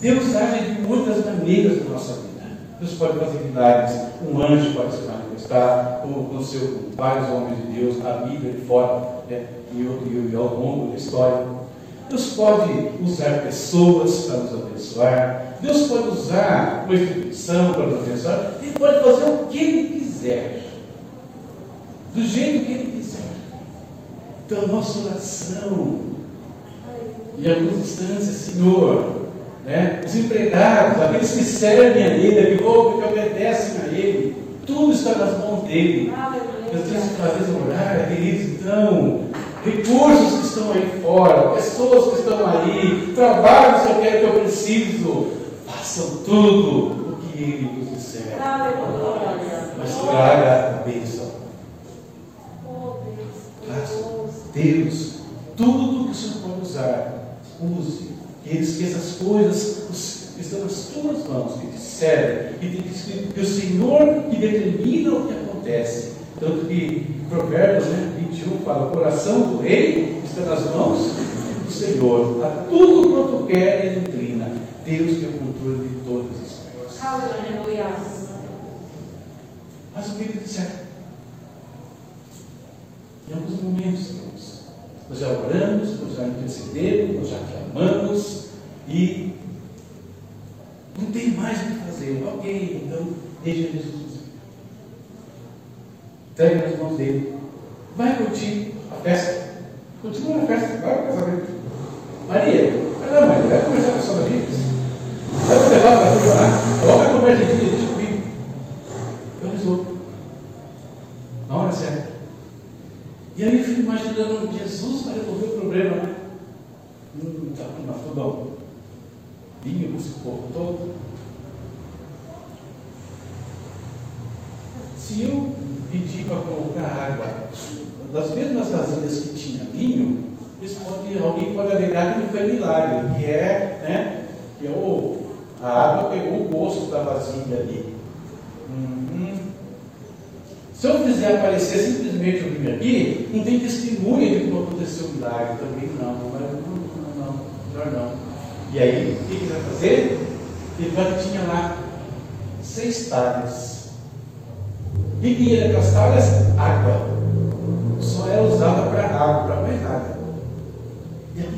Deus age de muitas maneiras na nossa vida. Deus pode fazer milagres, um anjo pode se manifestar, como aconteceu com vários homens de Deus na Bíblia e fora, né, e, e, e ao longo da história. Deus pode usar pessoas para nos abençoar, Deus pode usar uma instituição para abençoar, Ele pode fazer o que Ele quiser, do jeito que Ele quiser. Então, a nossa oração, em algumas instâncias, Senhor, né? Os empregados, aqueles que servem a Ele, que ouvem, que obedecem a Ele, tudo está nas mãos dele. Eu tenho que fazer orar, queridos, então, recursos que estão aí fora, pessoas que estão aí, trabalhos que eu quero que eu preciso, façam tudo o que Ele nos disser. Mas traga a bênção. Deus, tudo que o Senhor usar, use que ele esqueça as coisas que estão nas tuas mãos, que te servem, que, que o Senhor que determina o que acontece. Tanto que Provérbios né, 21 fala: o coração do rei está nas mãos do Senhor. A tudo quanto quer ele inclina. Deus tem o controle de todas as coisas. Aleluia. Mas o que ele disser? Em alguns momentos, irmãos, nós já oramos, nós já intercedemos, nós já clamamos e não tem mais o que fazer. Ok, então deixa Jesus. Entregue nas mãos dele. Vai curtir a festa. Continua na festa, vai para o casamento. Maria, não, mãe, vai conversar com a sua vida. Vai levar para orar. Coloca a conversa de dia, deixa comigo. Eu resolvo. Na hora certa. E aí eu fico imaginando, Jesus vai resolver o problema? Hum, tá com fogão. Vinha com esse povo todo. Se eu pedir para colocar água das mesmas vasilhas que tinha vinho, pode, alguém pode alegar que não foi milagre, que é, né? Que é o, a água pegou o gosto da vasilha ali. Uhum. Se eu fizer aparecer simplesmente o vinho aqui, não tem testemunha de não aconteceu um milagre também, não. Não, não, não, melhor não. E aí, o que ele vai fazer? Ele vai tinha lá seis talhas. E que era aquelas talhas? Água. Só era usada para água.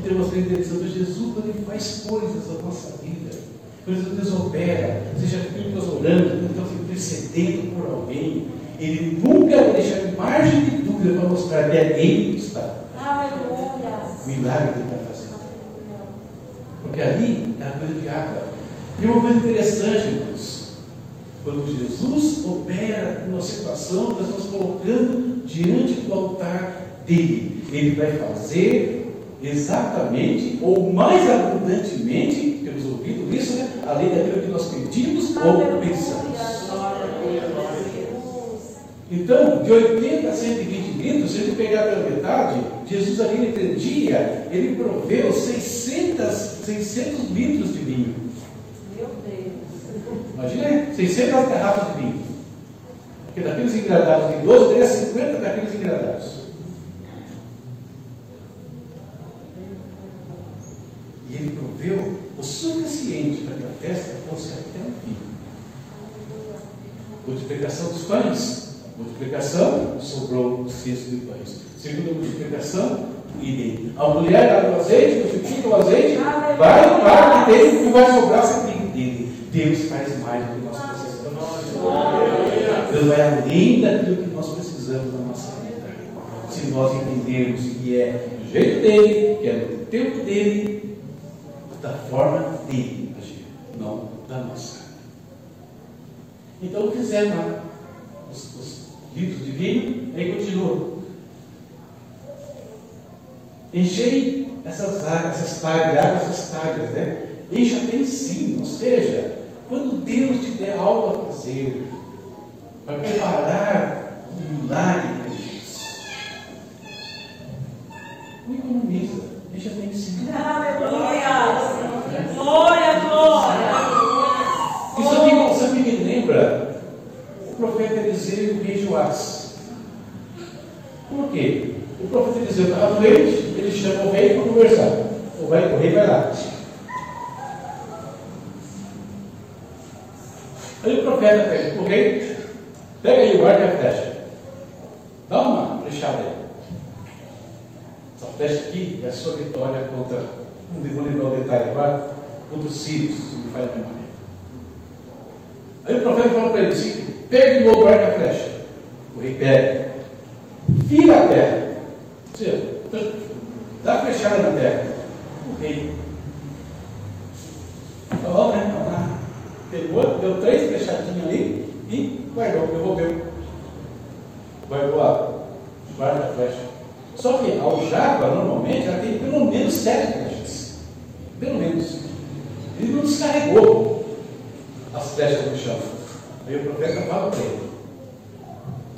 E aqui tem uma coisa interessante. Jesus, quando ele faz coisas na nossa vida, quando Deus opera, seja que nós orando, quando estamos intercedendo por alguém, ele nunca vai deixar margem de dúvida para mostrar que é Ele que está. Aleluia. O milagre que Ele está fazendo. Porque ali é a coisa de água. E uma coisa interessante, irmãos. Quando Jesus opera numa situação, nós estamos colocando diante do altar dele. Ele vai fazer exatamente ou mais abundantemente, temos ouvido isso, né? além daquilo que nós pedimos ou pensamos. Então, de 80 a 120 litros, se ele pegar pela metade, Jesus ali naquele dia, ele proveu 600, 600 litros de vinho. Meu Deus. Imagina aí, 600 garrafas de vinho. Porque daqueles engradados de 12, teria 50 daqueles engradados. E ele proveu o suficiente para que a festa fosse até o fim. Multiplicação dos pães. Multiplicação, sobrou o cesto de pães. Segunda multiplicação, idem. A mulher dá o azeite, multiplica o azeite, vai, vai, tem, e vai sobrar sempre dele. Deus faz mais do que nós precisamos. Deus vai além daquilo que nós precisamos na nossa vida. Se nós entendermos que é do jeito dele, que é do tempo dele, da forma dele agir, não da nossa. Então lá os, os litros de vinho, aí continua. Enchei essas águas, essas talhas, essas talhas, né? Encha até em ou seja, quando Deus te der algo a fazer, vai preparar um milagre para Jesus. Não economiza, deixa até em. Aleluia! Glória, glória! Isso aqui, isso aqui me lembra o profeta Eliseu Joás. Por quê? O profeta Eliseu estava doente, ele chama o rei para conversar. O rei, o rei vai lá. Aí o profeta pede o rei, pega aí o e a flecha. Dá uma flechada aí. Essa flecha aqui é a sua vitória contra, não vou lembrar o detalhe agora, contra os sírios, se faz memória. Aí o profeta falou para ele assim: pegue de o e a flecha. O rei pega, vira a terra. Ou seja, dá flechada na terra. O rei. Falou, né? Então, lá. Pegou, deu três flechadinhas ali e guardou, devolveu. Guardou a guarda a flecha. Só que a aljava, normalmente, ela tem pelo menos sete flechas. Pelo menos. Ele não descarregou as flechas no chão. Aí o profeta fala para ele: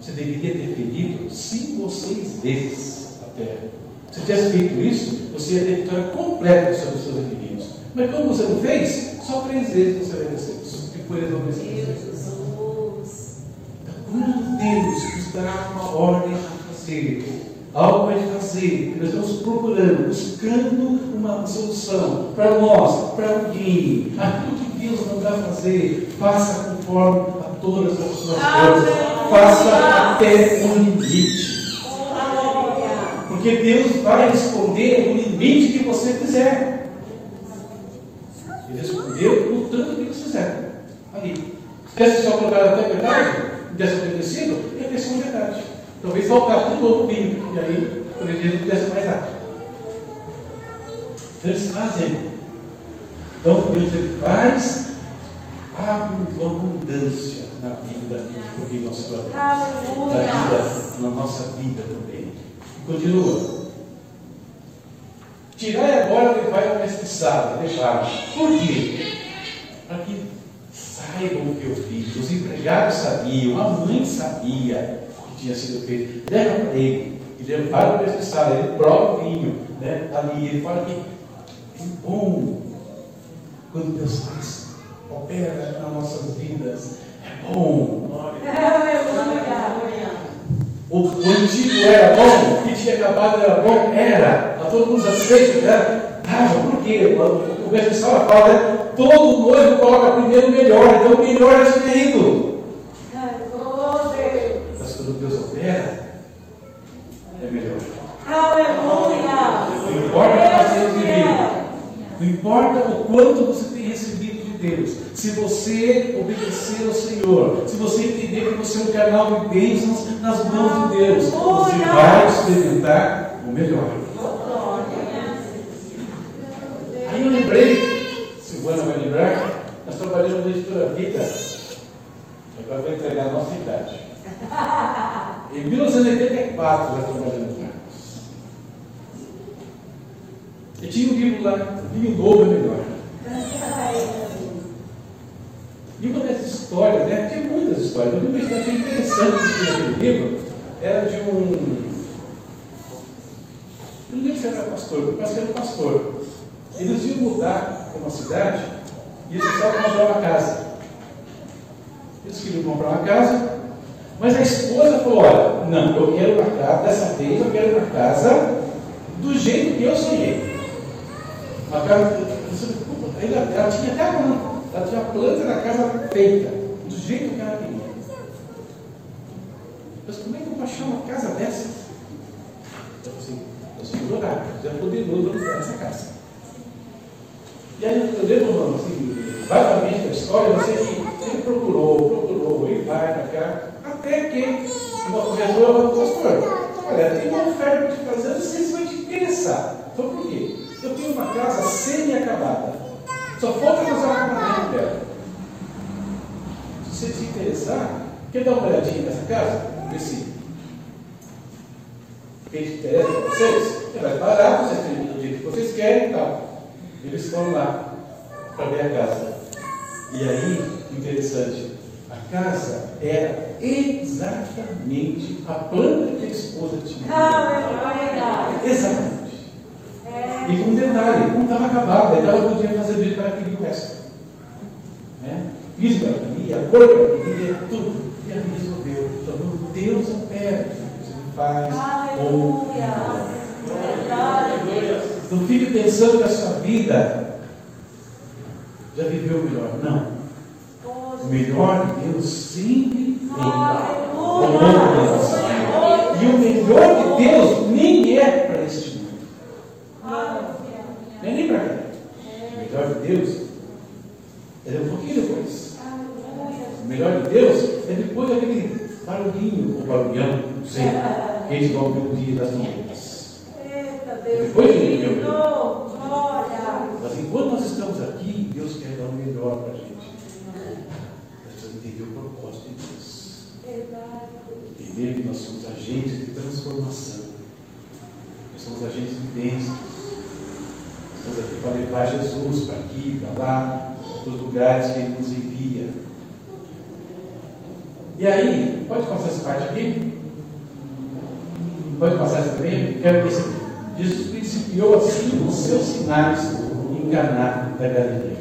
Você deveria ter ferido cinco ou seis vezes a terra. Se tivesse feito isso, você ia ter vitória completa sobre os seus inimigos. Mas como você não fez, só três vezes você vai receber isso. E por exemplo, Jesus! Então, quando Deus nos dá uma ordem a fazer, algo a fazer, que nós estamos procurando, buscando uma solução para nós, para alguém, aquilo que Deus mandar fazer, faça conforme a todas as suas coisas, faça até o limite. Porque Deus vai responder no limite que você quiser. Ele respondeu no tanto que você quiser. Ali. Se tivesse só colocado até metade, tivesse obedecido, ia ter sido metade. Talvez faltasse tudo todo o vinho. E aí, por exemplo, tivesse mais água. Então eles fazem. Então Deus ele faz abundância na vida do que nós falamos. Na vida, na nossa vida também. Continua. Tirai agora e levai ao mestiçado, deixar. Por quê? Para que saibam o que eu fiz. Os empregados sabiam, a mãe sabia o que tinha sido feito. Leva para ele. E levaram ao mestiçado. Ele prova o vinho. Né? Ali ele fala que é bom quando Deus faz, opera nas nossas vidas. É bom. O, o antigo era bom, o que tinha acabado era bom, era. Está todo mundo satisfeito, né? Ah, por quê? O versículo fala, né? Todo noivo coloca primeiro o melhor, então o melhor é escolhido. Mas quando Deus opera, é melhor. Não importa o que você. Não importa o quanto você tem recebido de Deus. Se você obedecer ao Senhor, se você entender que você é um canal de bênçãos nas mãos de Deus, você vai experimentar o melhor. Eu lembrei, Silvana vai lembrar, nós trabalhamos na editora Vida. Agora vai entregar a nossa idade. [LAUGHS] Em 1984 nós trabalhamos lá. E tinha um livro lá, Vinho Novo é Melhor. E uma dessas histórias, né? Tinha muitas histórias, mas uma história bem interessante que tinha naquele livro era de um. Eu não lembro se era pastor, mas era um pastor. Eles iam mudar para uma cidade e eles precisavam comprar uma casa. Eles queriam comprar uma casa, mas a esposa falou: Olha, não, eu quero uma casa, dessa vez eu quero uma casa do jeito que eu sonhei. Uma casa, ela, ela tinha até a planta, ela tinha a planta da casa feita, do jeito que ela queria. Mas como é que eu vou achar uma casa dessa? Eu falei assim, nós vamos orar, Deus é poderoso para dar essa casa. E aí eu lembro, assim, vagamente da história, eu ele procurou, procurou, ele vai para cá, até que uma corretora falou, pastor, olha, tem uma oferta te fazer, não sei se vai te interessar. Então por quê? Eu tenho uma casa semi-acabada. Só falta fazer o acabamento dela. Se você se interessar, quer dar uma olhadinha nessa casa? Vê se te interessa para vocês, é mais barato, vocês terminam do jeito que vocês querem e tal. Eles foram lá para ver a casa. E aí, interessante, a casa era exatamente a planta que a esposa tinha. Aleluia. Exatamente. É. E com um detalhe, não estava acabado, então ela podia fazer do jeito que o resto. Né? Fiz o que ela queria, a cor que ela queria, tudo. E ela resolveu. Deus opera, Ele faz ou Aleluia. Verdade. Não fique pensando que a sua vida já viveu o melhor. Não. O melhor de Deus sempre vem. E o melhor de Deus nem é para este mundo. Não é nem para cá. O melhor de Deus é um pouquinho depois. O melhor de Deus é depois daquele barulhinho, ou barulhão, não sei, que a gente vai ouvir o dia das nuvens. Eita, Deus Depois de lindo. mim, Glória. Mas enquanto nós estamos aqui, Deus quer dar o melhor para a gente. Nós precisamos entender o propósito de Deus. Verdade. Nós somos agentes de transformação. Nós somos agentes de bênçãos. Estamos aqui para levar Jesus para aqui, para lá, para os lugares que Ele nos envia. E aí, pode passar essa parte aqui? Pode passar essa também? Quero que Jesus principiou assim os seus sinais Caná da Galileia.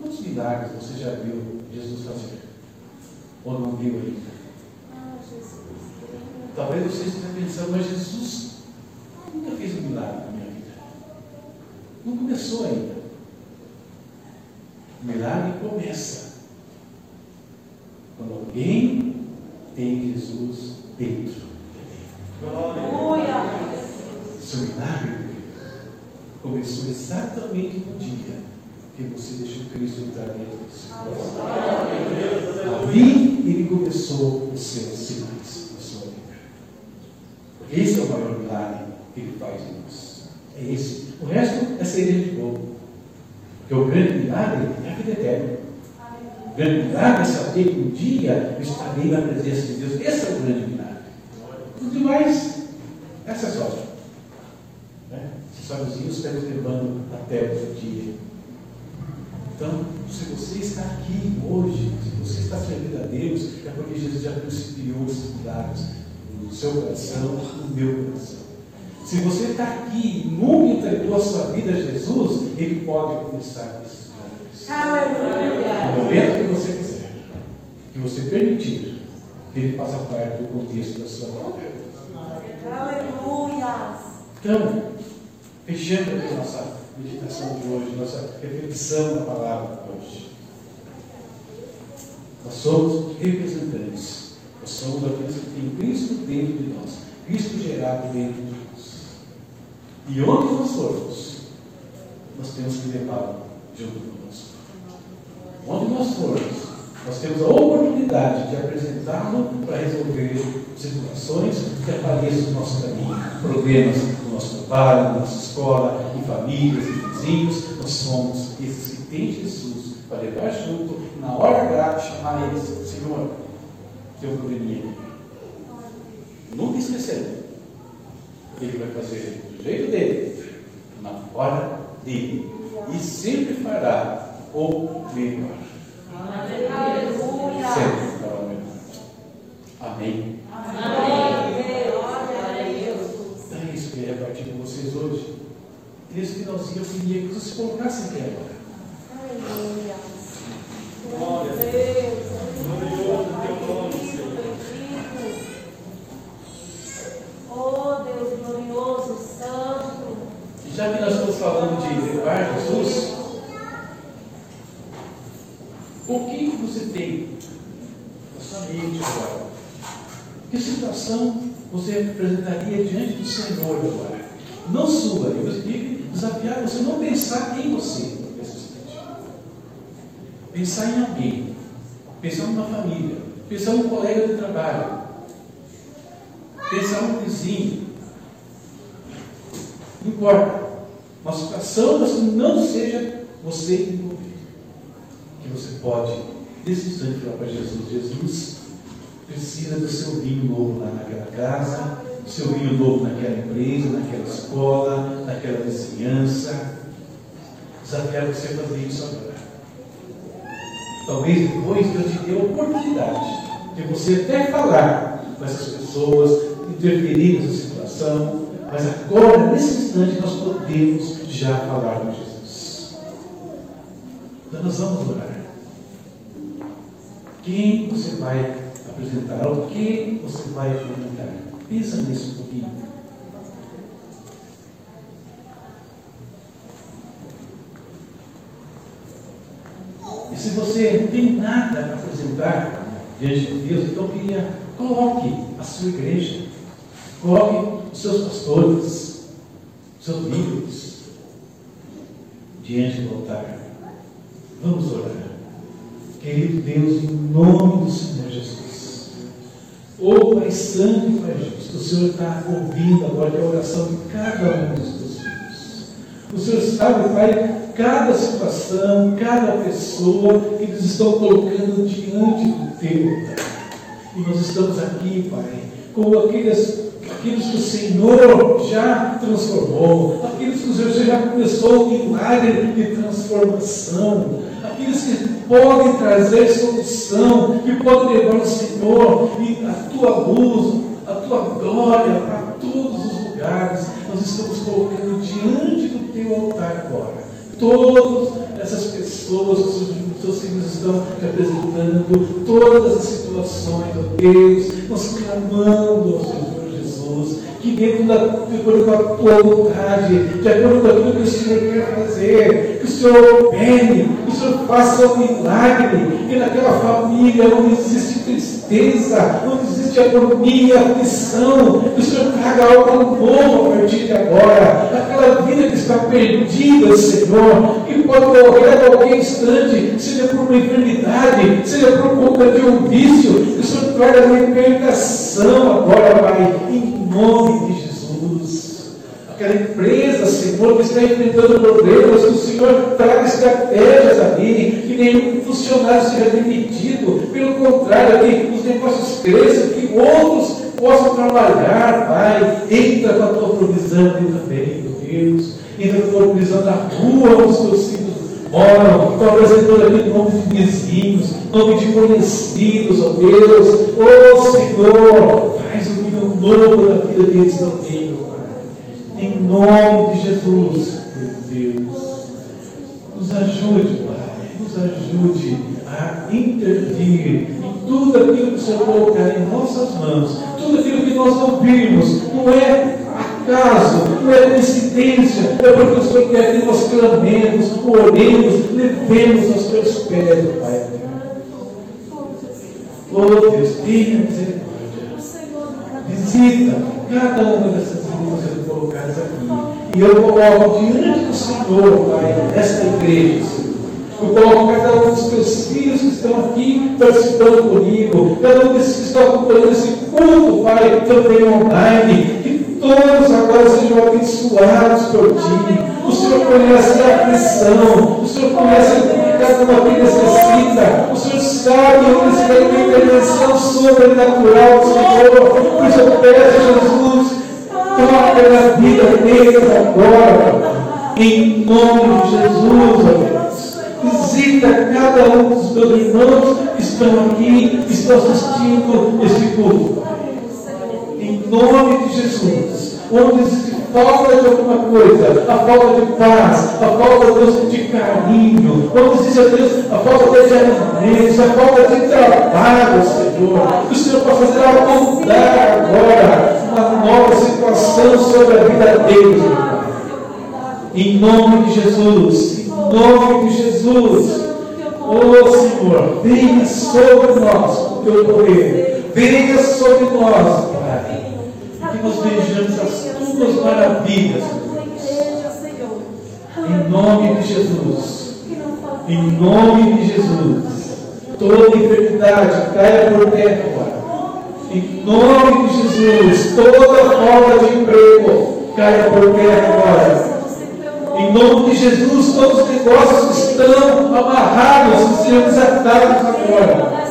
Quantos milagres você já viu Jesus fazer? Ou não viu ainda? Ah, Jesus. Talvez você esteja pensando, mas Jesus nunca fez um milagre na minha vida. Não começou ainda. O milagre começa quando alguém tem Jesus dentro. Aleluia. Seu milagre começou exatamente no dia que você deixou Cristo entrar dentro de coração. Ali ele começou os seus sinais na sua vida. Esse é o maior milagre que ele faz em nós. É esse. O resto é ser de novo. Porque o grande milagre é a vida eterna. O grande milagre é saber que um dia eu estarei na presença de Deus. Esse é o grande milagre. Tudo demais é acessório. Né? Acessóriozinhos que nos levando até o dia. Então, se você está aqui hoje, se você está servindo a Deus, é porque Jesus já principiou esses milagres no seu coração, no meu coração. Se você está aqui e nunca entregou a sua vida a Jesus, Ele pode começar esses milagres. Aleluia. No momento que você quiser, que você permitir, que Ele faça parte do contexto da sua vida. Aleluia. Então, fechando a nossa meditação de hoje, nossa reflexão da palavra de hoje. Nós somos representantes, nós somos aqueles que têm Cristo dentro de nós, Cristo gerado dentro de nós. E onde nós formos, nós temos que levá-lo junto conosco. Onde nós formos, nós temos a oportunidade de apresentá-lo para resolver situações que apareçam no nosso caminho, problemas no nosso trabalho, na nossa escola, famílias, em vizinhos. Nós somos esses que têm Jesus para levar junto, e na hora grave, chamar eles, Senhor, probleminha aqui. Nunca esquecendo. Ele vai fazer do jeito dele, na hora dele. E sempre fará o melhor. Aleluia. Sempre fará o melhor. Amém. Glória a Deus. Glória a Deus. Então é isso que eu ia partir com vocês hoje. Nesse finalzinho eu queria que vocês se colocassem aqui agora. Aleluia. Glória a Deus. Glorioso teu nome, Senhor. Oh, Deus glorioso, santo. Já que nós estamos falando de levar Jesus, O que você tem na sua mente agora? Que situação você apresentaria diante do Senhor agora? Não sua, eu queria desafiar você não pensar em você. Pensar em alguém. Pensar numa família. Pensar num colega de trabalho. Pensar num vizinho. Não importa. Uma situação, que não seja você envolvido. Que você pode, nesse instante, falar para Jesus: Jesus, precisa do seu vinho novo lá naquela casa, seu vinho novo naquela empresa, naquela escola, naquela vizinhança. Desafiar você fazer isso agora. Talvez depois Deus te dê a oportunidade de você até falar com essas pessoas, interferir nessa situação, mas agora, nesse instante, nós podemos já falar com Jesus. Então nós vamos orar. Quem você vai apresentar? O que você vai apresentar? Pensa nisso um pouquinho. E se você não tem nada a apresentar diante de Deus, então queria, coloque a sua igreja, coloque os seus pastores, os seus líderes diante do altar. Vamos orar. Querido Deus, em nome do Senhor. Ô Pai Santo Pai Justo, o Senhor está ouvindo agora a oração de cada um dos teus filhos. O Senhor sabe, Pai, cada situação, cada pessoa que eles estão colocando diante do teu altar. E nós estamos aqui, Pai, com aqueles, aqueles que o Senhor já transformou, aqueles que o Senhor já começou o milagre de transformação, aqueles que podem trazer solução, que podem levar o Senhor e a tua luz, a tua glória para todos os lugares. Nós estamos colocando diante do teu altar agora. Todas essas pessoas que os seus filhos estão te apresentando, todas as situações, ó Deus, nós clamando ao Senhor Que dentro da, de acordo a tua vontade, de acordo com aquilo que o Senhor quer fazer, que o Senhor opere, que o Senhor faça um milagre, que naquela família onde existe tristeza, onde existe agonia, aflição, que o Senhor traga algo novo a partir de agora, aquela vida que está perdida, Senhor, que pode morrer a qualquer instante, seja por uma enfermidade, seja por conta de um vício, que o Senhor traga libertação agora, Pai, em nome de Jesus. Aquela empresa, Senhor, que está enfrentando problemas, que o Senhor traga estratégias ali, que nenhum funcionário seja demitido, pelo contrário, que os negócios cresçam, que outros possam trabalhar, Pai. Entra com a tua provisão aqui também, meu Deus. Entra com a tua provisão na rua os teus filhos moram, estou apresentando aqui nome de vizinhos, nome de conhecidos, ó Deus. Ó Senhor, faz um novo na vida deles também, meu Pai. Em nome de Jesus, meu Deus. Nos ajude, Pai. Nos ajude a intervir em tudo aquilo que o Senhor colocar em nossas mãos. Tudo aquilo que nós ouvirmos. Não é acaso, não é coincidência. É porque o Senhor quer que nós clamemos, oremos, levemos aos teus pés, Pai. Oh Deus, tenha misericórdia. Visita cada uma dessas vidas colocadas aqui. E eu coloco diante do Senhor, Pai, esta igreja, Senhor. Eu coloco cada um dos teus filhos que estão aqui participando comigo, cada um desses que estão acompanhando esse culto, Pai, também online, que todos agora sejam abençoados por Ti. O Senhor conhece a aflição, o Senhor conhece que cada um aqui necessita, o Senhor sabe onde está a intervenção sobrenatural Senhor. Por isso eu peço, Jesus, toca na vida deles agora, em nome de Jesus. Visita cada um dos meus irmãos que estão aqui, que estão assistindo este culto. Em nome de Jesus. Onde falta de alguma coisa, a falta de paz, a falta Deus, de carinho, onde existe, Deus, a falta de alimentos, a falta de trabalho, Senhor. O Senhor possa fazer algo mudar agora, uma nova situação sobre a vida Pai. Em nome de Jesus, em nome de Jesus. Oh Senhor, venha sobre nós o teu poder. Venha sobre nós, Pai. Que nós vejamos as tuas maravilhas. Em nome de Jesus. Em nome de Jesus. Toda enfermidade caia por terra agora. Em nome de Jesus. Toda falta de emprego caia por terra agora. Em nome de Jesus, todos os negócios estão amarrados sejam desatados agora.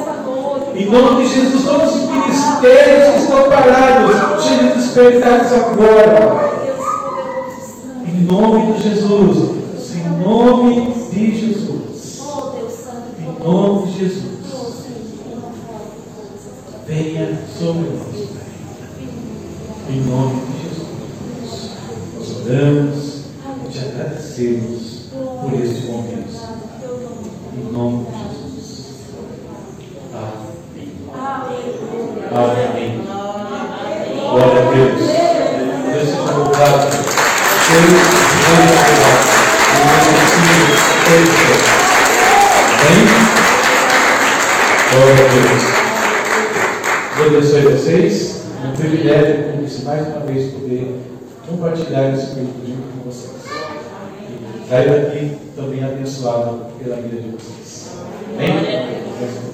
Em nome de Jesus, todos os ministérios que estão parados sejam despertados agora. Em nome de Jesus. Em nome de Jesus. Em nome de Jesus. Venha sobre nós, Pai. Em nome de Jesus. Nós oramos e te agradecemos por este momento. Em nome de Jesus. Amém. Amém. Glória a Deus. Deus seja louvado. Deus seja louvado. Amém? Glória a Deus. Deus abençoe vocês. É um privilégio, como disse, mais uma vez poder compartilhar esse período com vocês. E daqui também abençoado pela vida de vocês. Amém?